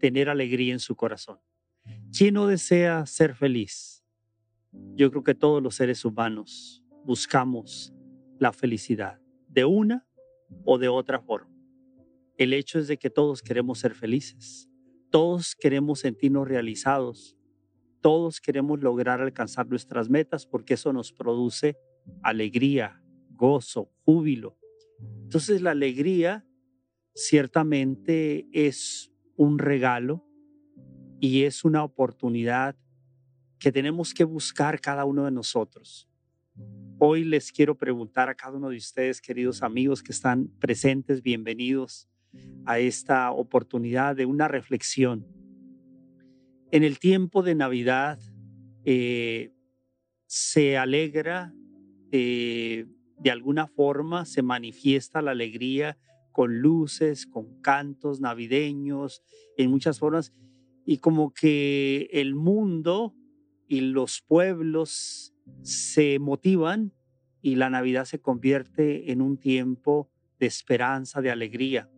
tener alegría en su corazón. ¿Quién no desea ser feliz? Yo creo que todos los seres humanos buscamos la felicidad de una o de otra forma. El hecho es de que todos queremos ser felices, todos queremos sentirnos realizados, todos queremos lograr alcanzar nuestras metas porque eso nos produce alegría, gozo, júbilo. Entonces la alegría ciertamente es un regalo y es una oportunidad que tenemos que buscar cada uno de nosotros. Hoy les quiero preguntar a cada uno de ustedes, queridos amigos que están presentes, bienvenidos a esta oportunidad de una reflexión. En el tiempo de Navidad eh, se alegra, eh, de alguna forma se manifiesta la alegría con luces, con cantos navideños, en muchas formas, y como que el mundo y los pueblos se motivan y la Navidad se convierte en un tiempo de esperanza, de alegría,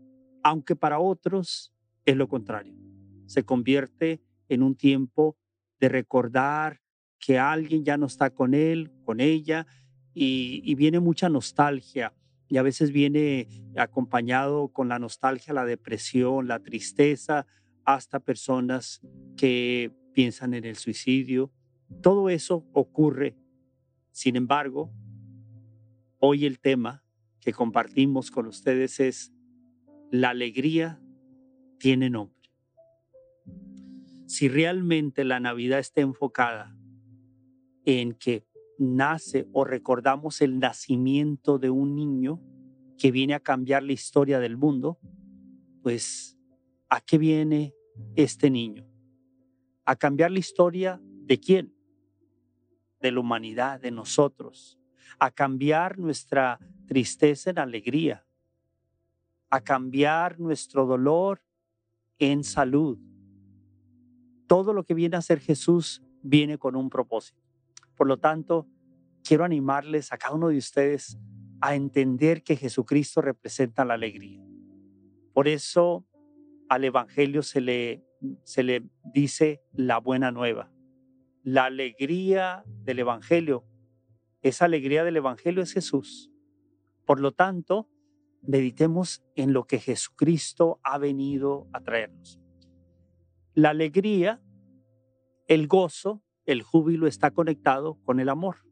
aunque para otros es lo contrario. Se convierte en un tiempo de recordar que alguien ya no está con él, con ella, y, viene mucha nostalgia y a veces viene acompañado con la nostalgia, la depresión, la tristeza, hasta personas que piensan en el suicidio. Todo eso ocurre. Sin embargo, hoy el tema que compartimos con ustedes es la alegría tiene nombre. Si realmente la Navidad está enfocada en que nace o recordamos el nacimiento de un niño que viene a cambiar la historia del mundo, pues ¿a qué viene este niño? ¿A cambiar la historia de quién? De la humanidad, de nosotros. A cambiar nuestra tristeza en alegría. A cambiar nuestro dolor en salud. Todo lo que viene a hacer Jesús viene con un propósito. Por lo tanto, quiero animarles a cada uno de ustedes a entender que Jesucristo representa la alegría. Por eso al Evangelio se le, se le dice la buena nueva. La alegría del Evangelio, esa alegría del Evangelio es Jesús. Por lo tanto, meditemos en lo que Jesucristo ha venido a traernos. La alegría, el gozo, el júbilo está conectado con el amor.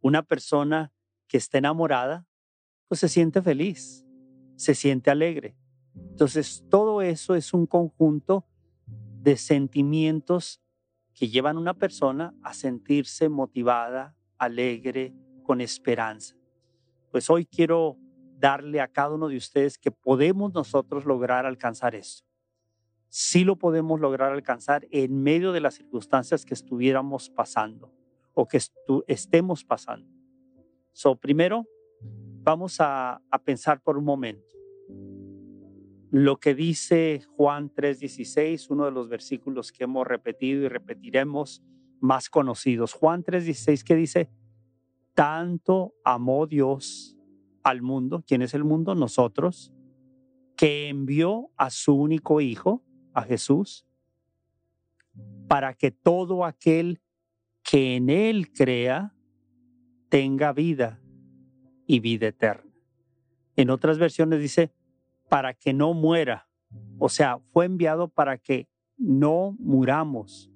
Una persona que está enamorada, pues se siente feliz, se siente alegre. Entonces, todo eso es un conjunto de sentimientos que llevan a una persona a sentirse motivada, alegre, con esperanza. Pues hoy quiero darle a cada uno de ustedes que podemos nosotros lograr alcanzar eso sí lo podemos lograr alcanzar en medio de las circunstancias que estuviéramos pasando o que estemos pasando. So, primero, vamos a, a pensar por un momento lo que dice Juan 3:16, uno de los versículos que hemos repetido y repetiremos más conocidos. Juan 3:16 que dice, tanto amó Dios al mundo, ¿quién es el mundo? Nosotros, que envió a su único Hijo a Jesús para que todo aquel que en Él crea tenga vida y vida eterna. En otras versiones dice, para que no muera. O sea, fue enviado para que no muramos,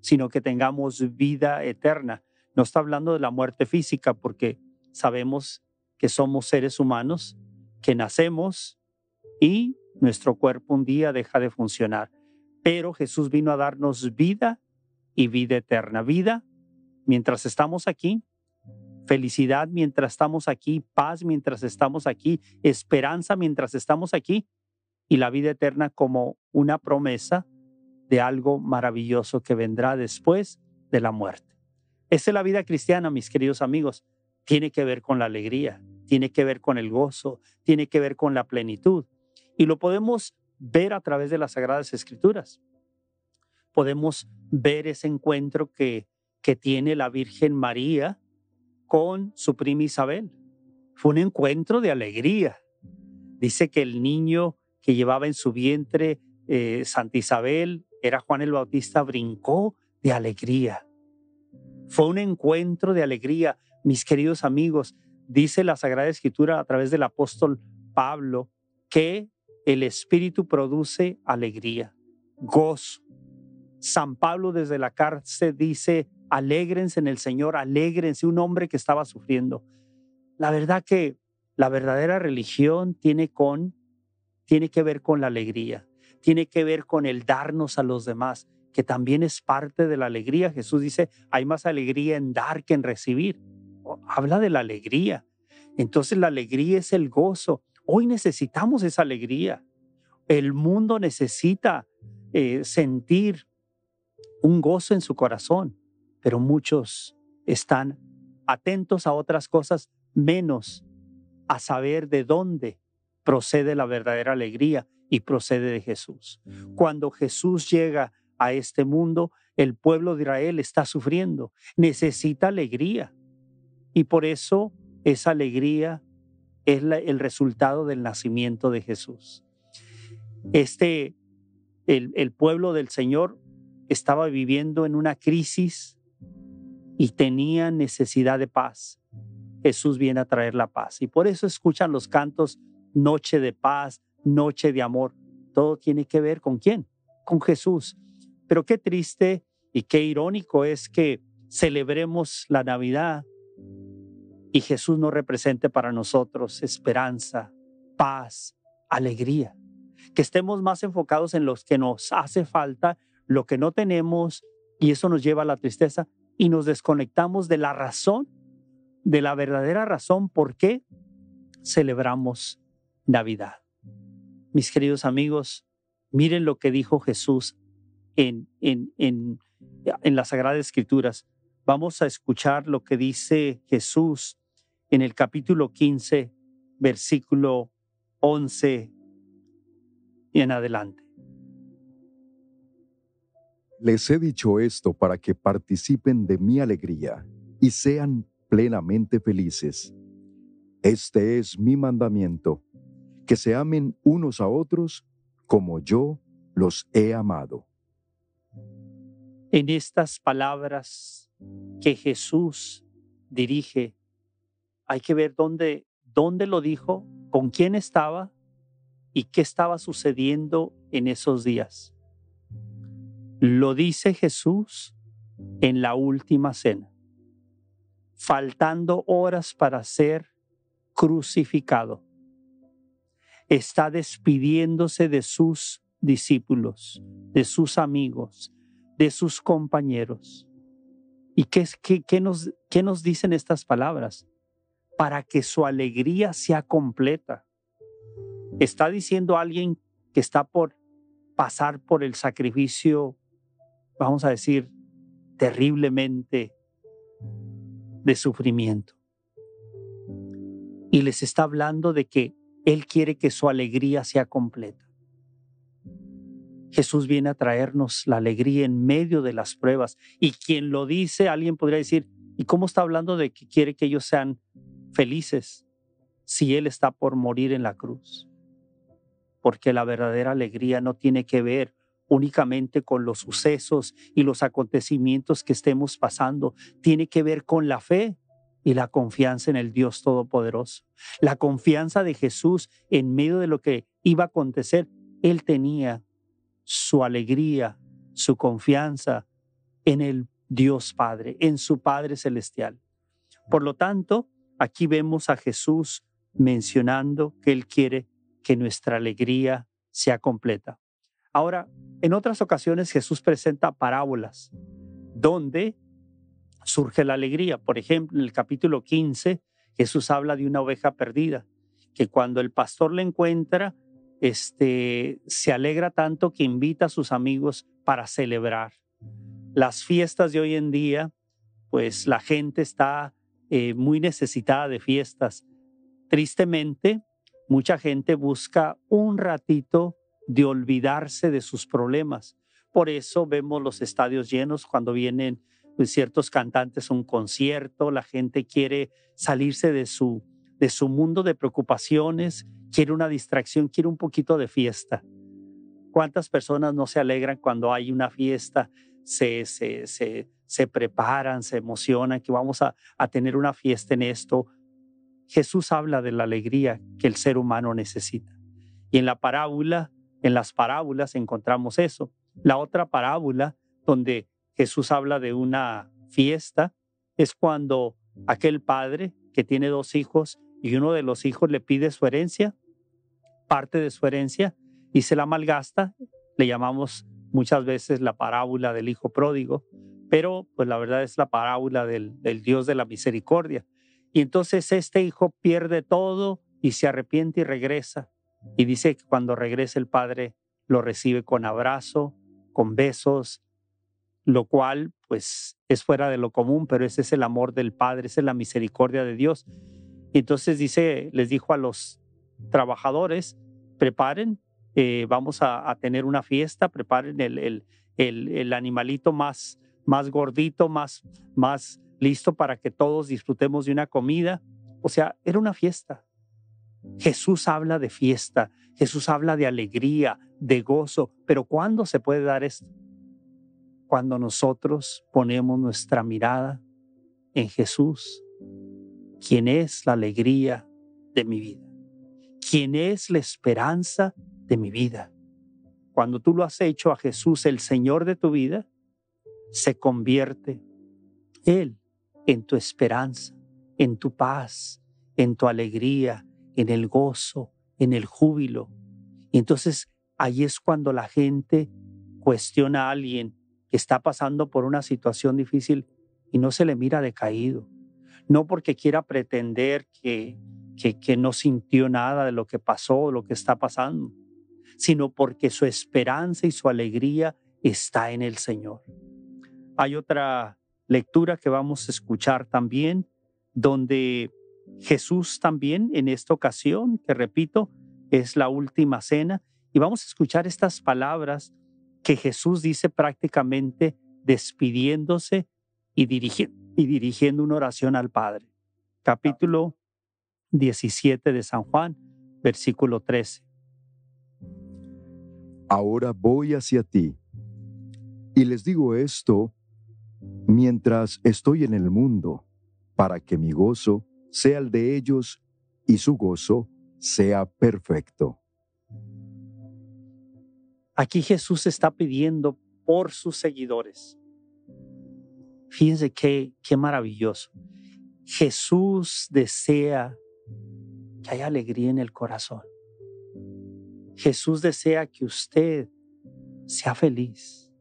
sino que tengamos vida eterna. No está hablando de la muerte física porque sabemos que somos seres humanos, que nacemos y nuestro cuerpo un día deja de funcionar. Pero Jesús vino a darnos vida y vida eterna. Vida mientras estamos aquí, felicidad mientras estamos aquí, paz mientras estamos aquí, esperanza mientras estamos aquí y la vida eterna como una promesa de algo maravilloso que vendrá después de la muerte. Esa es la vida cristiana, mis queridos amigos. Tiene que ver con la alegría, tiene que ver con el gozo, tiene que ver con la plenitud. Y lo podemos ver a través de las Sagradas Escrituras. Podemos ver ese encuentro que, que tiene la Virgen María con su prima Isabel. Fue un encuentro de alegría. Dice que el niño que llevaba en su vientre eh, Santa Isabel, era Juan el Bautista, brincó de alegría. Fue un encuentro de alegría, mis queridos amigos. Dice la Sagrada Escritura a través del apóstol Pablo que el Espíritu produce alegría, gozo. San Pablo desde la cárcel dice, alégrense en el Señor, alégrense, un hombre que estaba sufriendo. La verdad que la verdadera religión tiene con tiene que ver con la alegría, tiene que ver con el darnos a los demás, que también es parte de la alegría. Jesús dice, hay más alegría en dar que en recibir. Habla de la alegría. Entonces la alegría es el gozo. Hoy necesitamos esa alegría. El mundo necesita eh, sentir un gozo en su corazón, pero muchos están atentos a otras cosas menos a saber de dónde procede la verdadera alegría y procede de Jesús. Cuando Jesús llega a este mundo, el pueblo de Israel está sufriendo, necesita alegría. Y por eso esa alegría es el resultado del nacimiento de Jesús. Este, el, el pueblo del Señor estaba viviendo en una crisis y tenía necesidad de paz. Jesús viene a traer la paz. Y por eso escuchan los cantos noche de paz, noche de amor. Todo tiene que ver con quién? Con Jesús. Pero qué triste y qué irónico es que celebremos la Navidad y Jesús no represente para nosotros esperanza, paz, alegría. Que estemos más enfocados en los que nos hace falta, lo que no tenemos, y eso nos lleva a la tristeza y nos desconectamos de la razón, de la verdadera razón por qué celebramos Navidad. Mis queridos amigos, miren lo que dijo Jesús en, en, en, en las Sagradas Escrituras. Vamos a escuchar lo que dice Jesús en el capítulo 15, versículo 11 y en adelante. Les he dicho esto para que participen de mi alegría y sean plenamente felices. Este es mi mandamiento que se amen unos a otros como yo los he amado. En estas palabras que Jesús dirige, hay que ver dónde, dónde lo dijo, con quién estaba y qué estaba sucediendo en esos días. Lo dice Jesús en la última cena, faltando horas para ser crucificado está despidiéndose de sus discípulos, de sus amigos, de sus compañeros. ¿Y qué, qué, nos, qué nos dicen estas palabras? Para que su alegría sea completa. Está diciendo alguien que está por pasar por el sacrificio, vamos a decir, terriblemente de sufrimiento. Y les está hablando de que él quiere que su alegría sea completa. Jesús viene a traernos la alegría en medio de las pruebas. Y quien lo dice, alguien podría decir, ¿y cómo está hablando de que quiere que ellos sean felices si Él está por morir en la cruz? Porque la verdadera alegría no tiene que ver únicamente con los sucesos y los acontecimientos que estemos pasando, tiene que ver con la fe y la confianza en el Dios Todopoderoso. La confianza de Jesús en medio de lo que iba a acontecer. Él tenía su alegría, su confianza en el Dios Padre, en su Padre Celestial. Por lo tanto, aquí vemos a Jesús mencionando que Él quiere que nuestra alegría sea completa. Ahora, en otras ocasiones Jesús presenta parábolas donde surge la alegría. Por ejemplo, en el capítulo 15, Jesús habla de una oveja perdida, que cuando el pastor la encuentra, este, se alegra tanto que invita a sus amigos para celebrar. Las fiestas de hoy en día, pues la gente está eh, muy necesitada de fiestas. Tristemente, mucha gente busca un ratito de olvidarse de sus problemas. Por eso vemos los estadios llenos cuando vienen pues, ciertos cantantes a un concierto, la gente quiere salirse de su, de su mundo de preocupaciones, quiere una distracción, quiere un poquito de fiesta. ¿Cuántas personas no se alegran cuando hay una fiesta? Se, se, se, se preparan, se emocionan, que vamos a, a tener una fiesta en esto. Jesús habla de la alegría que el ser humano necesita. Y en la parábola, en las parábolas encontramos eso. La otra parábola donde Jesús habla de una fiesta es cuando aquel padre que tiene dos hijos y uno de los hijos le pide su herencia, parte de su herencia, y se la malgasta. Le llamamos muchas veces la parábola del hijo pródigo, pero pues la verdad es la parábola del, Dios de la misericordia. Y entonces este hijo pierde todo y se arrepiente y regresa. Y dice que cuando regresa el padre lo recibe con abrazo, con besos, lo cual pues es fuera de lo común, pero ese es el amor del Padre, esa es la misericordia de Dios. Entonces dice, les dijo a los trabajadores, preparen, eh, vamos a, tener una fiesta, preparen el, animalito más, más gordito, más, más listo para que todos disfrutemos de una comida. O sea, era una fiesta. Jesús habla de fiesta, Jesús habla de alegría, de gozo, pero ¿cuándo se puede dar esto? Cuando nosotros ponemos nuestra mirada en Jesús, quien es la alegría de mi vida, quien es la esperanza de mi vida. Cuando tú lo has hecho a Jesús, el Señor de tu vida, se convierte Él en tu esperanza, en tu paz, en tu alegría, en el gozo, en el júbilo. Y entonces ahí es cuando la gente cuestiona a alguien que está pasando por una situación difícil y no se le mira decaído, no porque quiera pretender que, que, no sintió nada de lo que pasó o lo que está pasando, sino porque su esperanza y su alegría está en el Señor. Hay otra lectura que vamos a escuchar también, donde Jesús también en esta ocasión, que repito, es la última cena, y vamos a escuchar estas palabras que Jesús dice prácticamente despidiéndose y, y dirigiendo una oración al Padre. Capítulo 17 de San Juan, versículo 13. Ahora voy hacia ti, y les digo esto mientras estoy en el mundo, para que mi gozo sea el de ellos y su gozo sea perfecto. Aquí Jesús está pidiendo por sus seguidores. Fíjense qué, qué maravilloso. Jesús desea que haya alegría en el corazón. Jesús desea que usted sea feliz.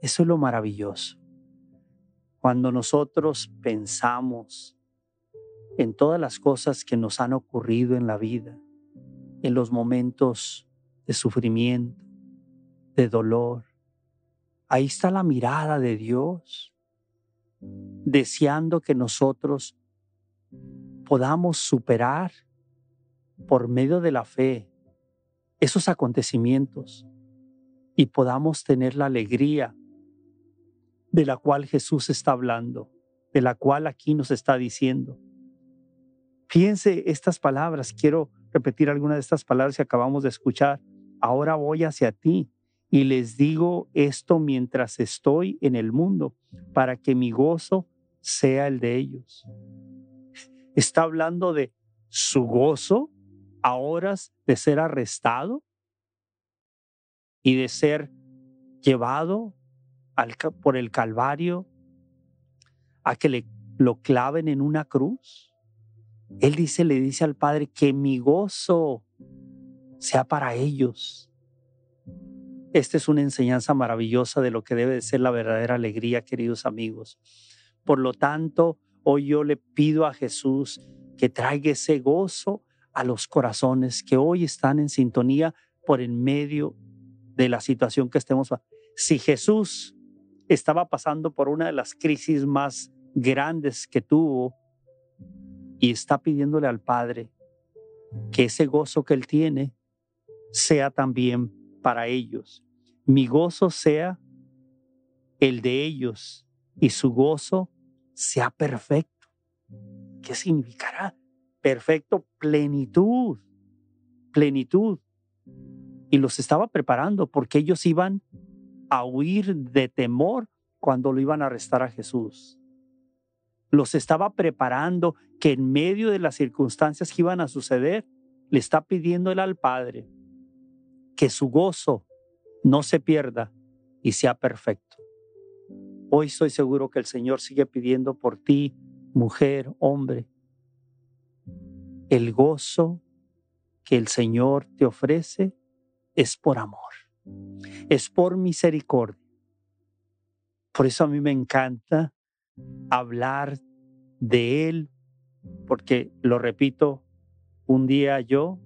Eso es lo maravilloso. Cuando nosotros pensamos en todas las cosas que nos han ocurrido en la vida, en los momentos de sufrimiento, de dolor. Ahí está la mirada de Dios, deseando que nosotros podamos superar por medio de la fe esos acontecimientos y podamos tener la alegría de la cual Jesús está hablando, de la cual aquí nos está diciendo. Piense estas palabras, quiero repetir algunas de estas palabras que acabamos de escuchar ahora voy hacia ti y les digo esto mientras estoy en el mundo, para que mi gozo sea el de ellos. Está hablando de su gozo a horas de ser arrestado y de ser llevado por el Calvario a que le, lo claven en una cruz. Él dice, le dice al Padre que mi gozo sea para ellos. Esta es una enseñanza maravillosa de lo que debe de ser la verdadera alegría, queridos amigos. Por lo tanto, hoy yo le pido a Jesús que traiga ese gozo a los corazones que hoy están en sintonía por en medio de la situación que estemos. Si Jesús estaba pasando por una de las crisis más grandes que tuvo y está pidiéndole al Padre que ese gozo que Él tiene sea también para ellos. Mi gozo sea el de ellos y su gozo sea perfecto. ¿Qué significará? Perfecto, plenitud, plenitud. Y los estaba preparando porque ellos iban a huir de temor cuando lo iban a arrestar a Jesús. Los estaba preparando que en medio de las circunstancias que iban a suceder, le está pidiendo él al Padre que su gozo no se pierda y sea perfecto. Hoy estoy seguro que el Señor sigue pidiendo por ti, mujer, hombre, el gozo que el Señor te ofrece es por amor, es por misericordia. Por eso a mí me encanta hablar de Él, porque, lo repito, un día yo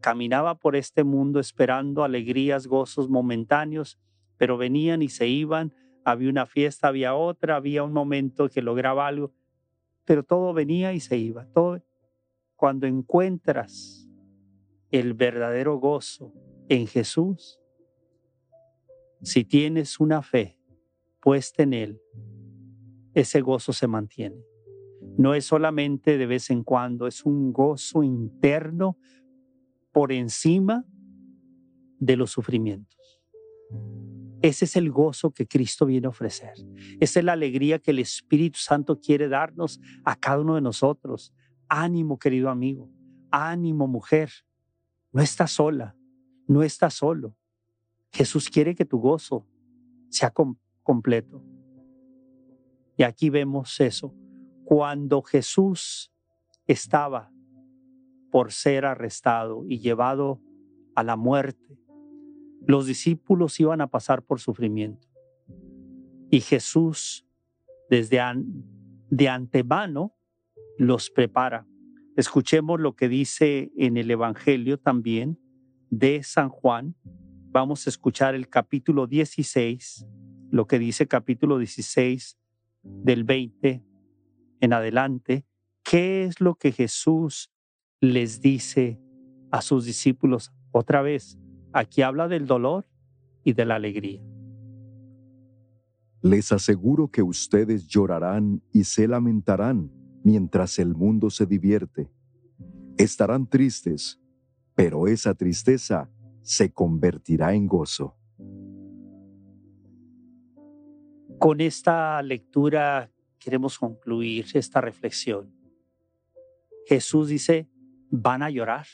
caminaba por este mundo esperando alegrías, gozos momentáneos, pero venían y se iban, había una fiesta, había otra, había un momento que lograba algo, pero todo venía y se iba. Todo. Cuando encuentras el verdadero gozo en Jesús, si tienes una fe puesta en Él, ese gozo se mantiene. No es solamente de vez en cuando, es un gozo interno por encima de los sufrimientos. Ese es el gozo que Cristo viene a ofrecer. Esa es la alegría que el Espíritu Santo quiere darnos a cada uno de nosotros. Ánimo, querido amigo. Ánimo, mujer. No estás sola. No estás solo. Jesús quiere que tu gozo sea completo. Y aquí vemos eso. Cuando Jesús estaba por ser arrestado y llevado a la muerte, los discípulos iban a pasar por sufrimiento. Y Jesús, desde de antemano, los prepara. Escuchemos lo que dice en el Evangelio también de San Juan. Vamos a escuchar el capítulo 16, lo que dice capítulo 16 del 20 en adelante, ¿qué es lo que Jesús les dice a sus discípulos? Otra vez, aquí habla del dolor y de la alegría. Les aseguro que ustedes llorarán y se lamentarán mientras el mundo se divierte. Estarán tristes, pero esa tristeza se convertirá en gozo. Con esta lectura queremos concluir esta reflexión. Jesús dice, van a llorar,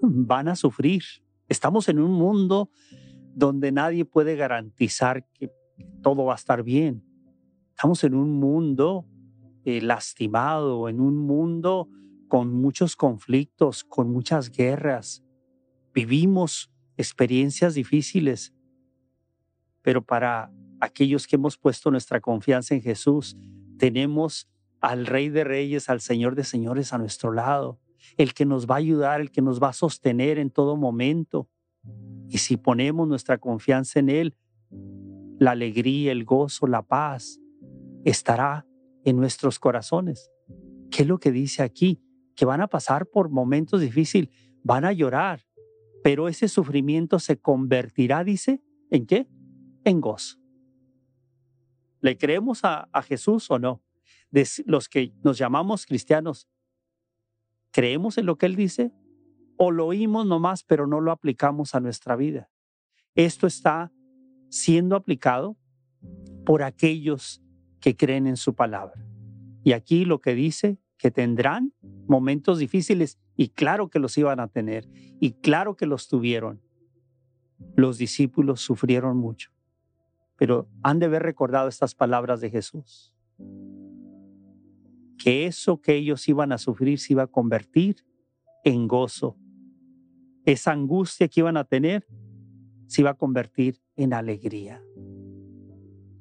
van a sufrir. Estamos en un mundo donde nadie puede garantizar que todo va a estar bien. Estamos en un mundo eh, lastimado, en un mundo con muchos conflictos, con muchas guerras. Vivimos experiencias difíciles, pero para aquellos que hemos puesto nuestra confianza en Jesús, tenemos al Rey de Reyes, al Señor de Señores a nuestro lado, el que nos va a ayudar, el que nos va a sostener en todo momento. Y si ponemos nuestra confianza en Él, la alegría, el gozo, la paz estará en nuestros corazones. ¿Qué es lo que dice aquí? Que van a pasar por momentos difíciles, van a llorar, pero ese sufrimiento se convertirá, dice, ¿en qué? En gozo. ¿Le creemos a, Jesús o no? Los que nos llamamos cristianos, ¿creemos en lo que Él dice? ¿O lo oímos nomás, pero no lo aplicamos a nuestra vida? Esto está siendo aplicado por aquellos que creen en su palabra. Y aquí lo que dice, que tendrán momentos difíciles, y claro que los iban a tener, y claro que los tuvieron. Los discípulos sufrieron mucho pero han de haber recordado estas palabras de Jesús. Que eso que ellos iban a sufrir se iba a convertir en gozo. Esa angustia que iban a tener se iba a convertir en alegría.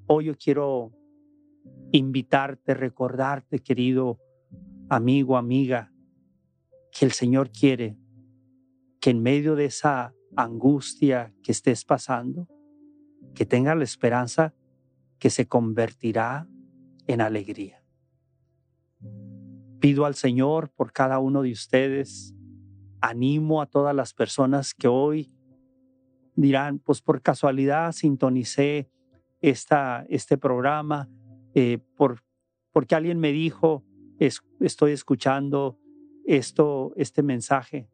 Hoy yo quiero invitarte, recordarte, querido amigo, amiga, que el Señor quiere que en medio de esa angustia que estés pasando, que tenga la esperanza que se convertirá en alegría. Pido al Señor por cada uno de ustedes, animo a todas las personas que hoy dirán, pues por casualidad sintonicé esta, este programa, eh, por, porque alguien me dijo, estoy escuchando esto, este mensaje.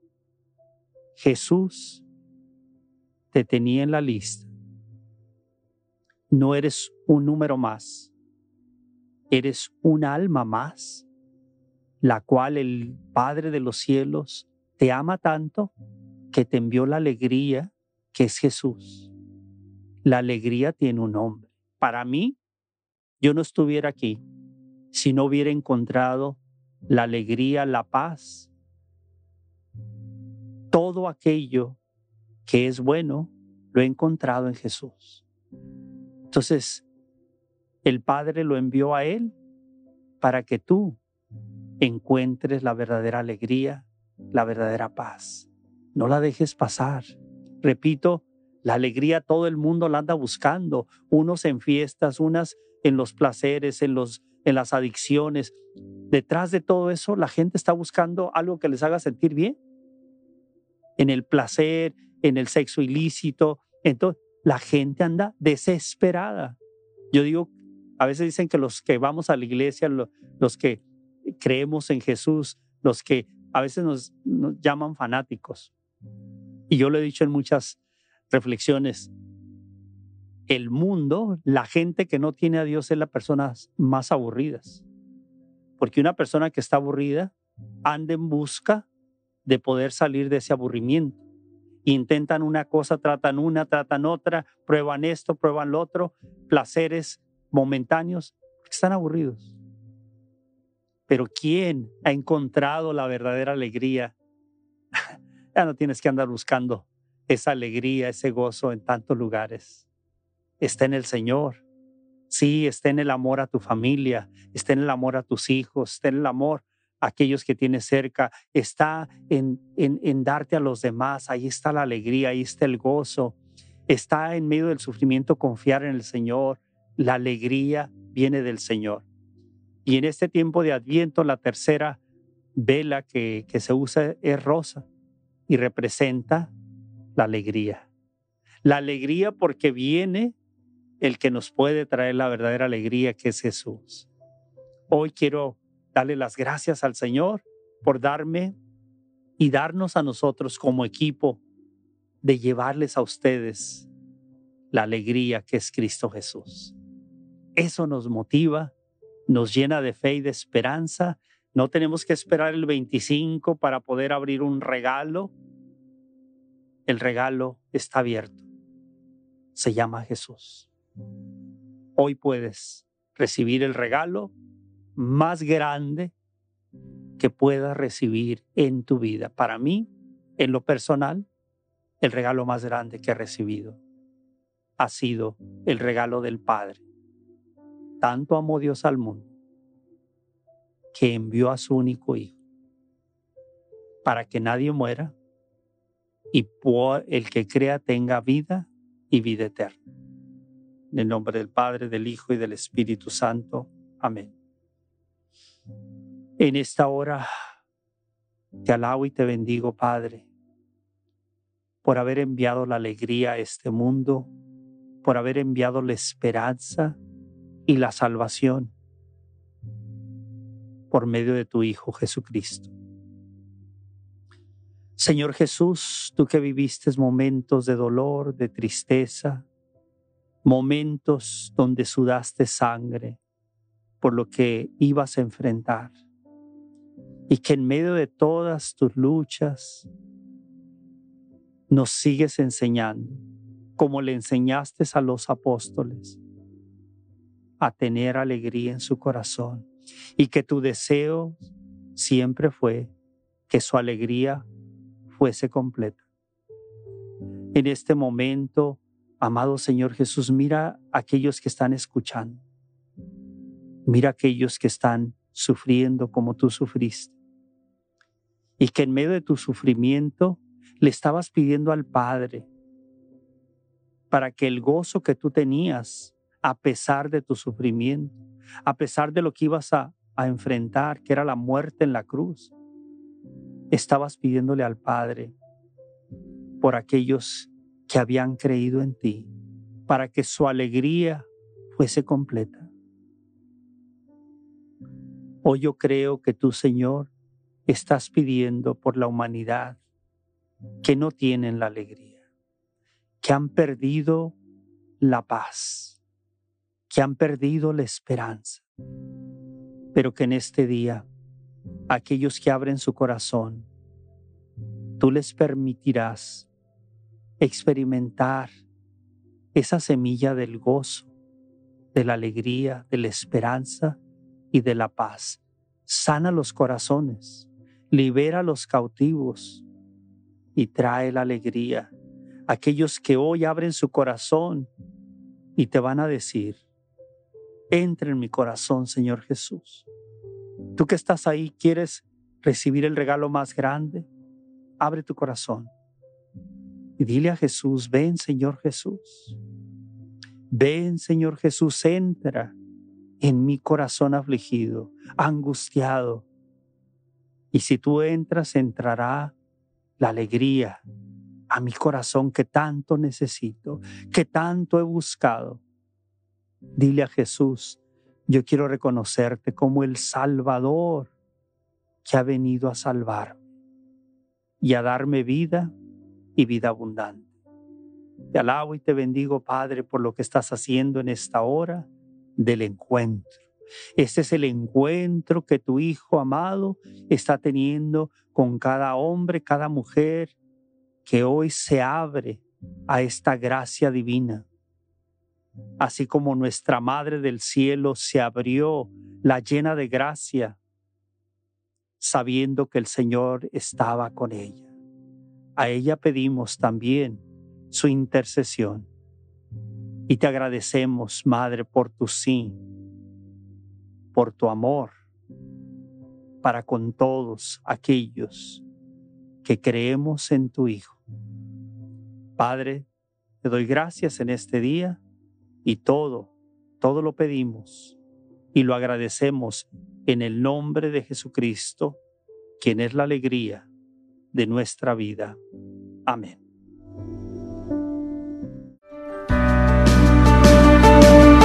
Jesús te tenía en la lista. No eres un número más, eres un alma más, la cual el Padre de los cielos te ama tanto que te envió la alegría que es Jesús. La alegría tiene un nombre. Para mí, yo no estuviera aquí si no hubiera encontrado la alegría, la paz, todo aquello que es bueno, lo he encontrado en Jesús. Entonces, el Padre lo envió a Él para que tú encuentres la verdadera alegría, la verdadera paz. No la dejes pasar. Repito, la alegría todo el mundo la anda buscando, unos en fiestas, unas en los placeres, en, los, en las adicciones. Detrás de todo eso, la gente está buscando algo que les haga sentir bien. En el placer, en el sexo ilícito. Entonces, la gente anda desesperada. Yo digo, a veces dicen que los que vamos a la iglesia, los que creemos en Jesús, los que a veces nos, nos llaman fanáticos. Y yo lo he dicho en muchas reflexiones. El mundo, la gente que no tiene a Dios es la personas más aburridas. Porque una persona que está aburrida anda en busca de poder salir de ese aburrimiento. Intentan una cosa, tratan una, tratan otra, prueban esto, prueban lo otro, placeres momentáneos, están aburridos. Pero ¿quién ha encontrado la verdadera alegría ya no tienes que andar buscando esa alegría, ese gozo en tantos lugares. Está en el Señor. Sí, está en el amor a tu familia, está en el amor a tus hijos, está en el amor a aquellos que tienes cerca, está en, en, en darte a los demás. Ahí está la alegría, ahí está el gozo. Está en medio del sufrimiento confiar en el Señor. La alegría viene del Señor. Y en este tiempo de Adviento, la tercera vela que, que se usa es rosa y representa la alegría. La alegría porque viene el que nos puede traer la verdadera alegría, que es Jesús. Hoy quiero darle las gracias al Señor por darme y darnos a nosotros como equipo de llevarles a ustedes la alegría que es Cristo Jesús. Eso nos motiva, nos llena de fe y de esperanza no tenemos que esperar el 25 para poder abrir un regalo. El regalo está abierto. Se llama Jesús. Hoy puedes recibir el regalo más grande que puedas recibir en tu vida. Para mí, en lo personal, el regalo más grande que he recibido ha sido el regalo del Padre. Tanto amó Dios al mundo que envió a su único Hijo para que nadie muera y por el que crea tenga vida y vida eterna. En el nombre del Padre, del Hijo y del Espíritu Santo. Amén. En esta hora te alabo y te bendigo, Padre, por haber enviado la alegría a este mundo, por haber enviado la esperanza y la salvación por medio de tu Hijo Jesucristo. Señor Jesús, tú que viviste momentos de dolor, de tristeza, momentos donde sudaste sangre por lo que ibas a enfrentar, y que en medio de todas tus luchas nos sigues enseñando, como le enseñaste a los apóstoles, a tener alegría en su corazón y que tu deseo siempre fue que su alegría fuese completa. En este momento, amado Señor Jesús, mira a aquellos que están escuchando. Mira a aquellos que están sufriendo como tú sufriste. y que en medio de tu sufrimiento le estabas pidiendo al Padre para que el gozo que tú tenías a pesar de tu sufrimiento, a pesar de lo que ibas a, a enfrentar, que era la muerte en la cruz, estabas pidiéndole al Padre por aquellos que habían creído en ti, para que su alegría fuese completa. Hoy yo creo que tú, Señor, estás pidiendo por la humanidad que no tienen la alegría, que han perdido la paz, que han perdido la esperanza, pero que en este día aquellos que abren su corazón, tú les permitirás experimentar esa semilla del gozo, de la alegría, de la esperanza y de la paz. Sana los corazones, libera a los cautivos y trae la alegría. Aquellos que hoy abren su corazón y te van a decir, entra en mi corazón, Señor Jesús. Tú que estás ahí, ¿quieres recibir el regalo más grande? Abre tu corazón y dile a Jesús, ven Señor Jesús. Ven Señor Jesús, entra en mi corazón afligido, angustiado. Y si tú entras, entrará la alegría a mi corazón que tanto necesito, que tanto he buscado. Dile a Jesús, yo quiero reconocerte como el Salvador que ha venido a salvarme y a darme vida y vida abundante. Te alabo y te bendigo, Padre, por lo que estás haciendo en esta hora del encuentro. Este es el encuentro que tu Hijo amado está teniendo con cada hombre, cada mujer que hoy se abre a esta gracia divina. Así como nuestra Madre del Cielo se abrió, la llena de gracia, sabiendo que el Señor estaba con ella. A ella pedimos también su intercesión. Y te agradecemos, Madre, por tu sí, por tu amor para con todos aquellos que creemos en tu Hijo. Padre, te doy gracias en este día y todo, todo lo pedimos y lo agradecemos en el nombre de Jesucristo, quien es la alegría de nuestra vida. Amén.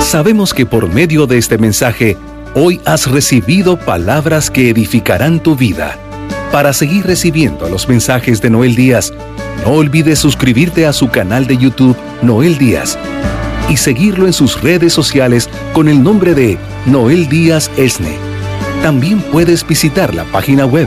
Sabemos que por medio de este mensaje, hoy has recibido palabras que edificarán tu vida. Para seguir recibiendo los mensajes de Noel Díaz, no olvides suscribirte a su canal de YouTube Noel Díaz y seguirlo en sus redes sociales con el nombre de Noel Díaz Esne. También puedes visitar la página web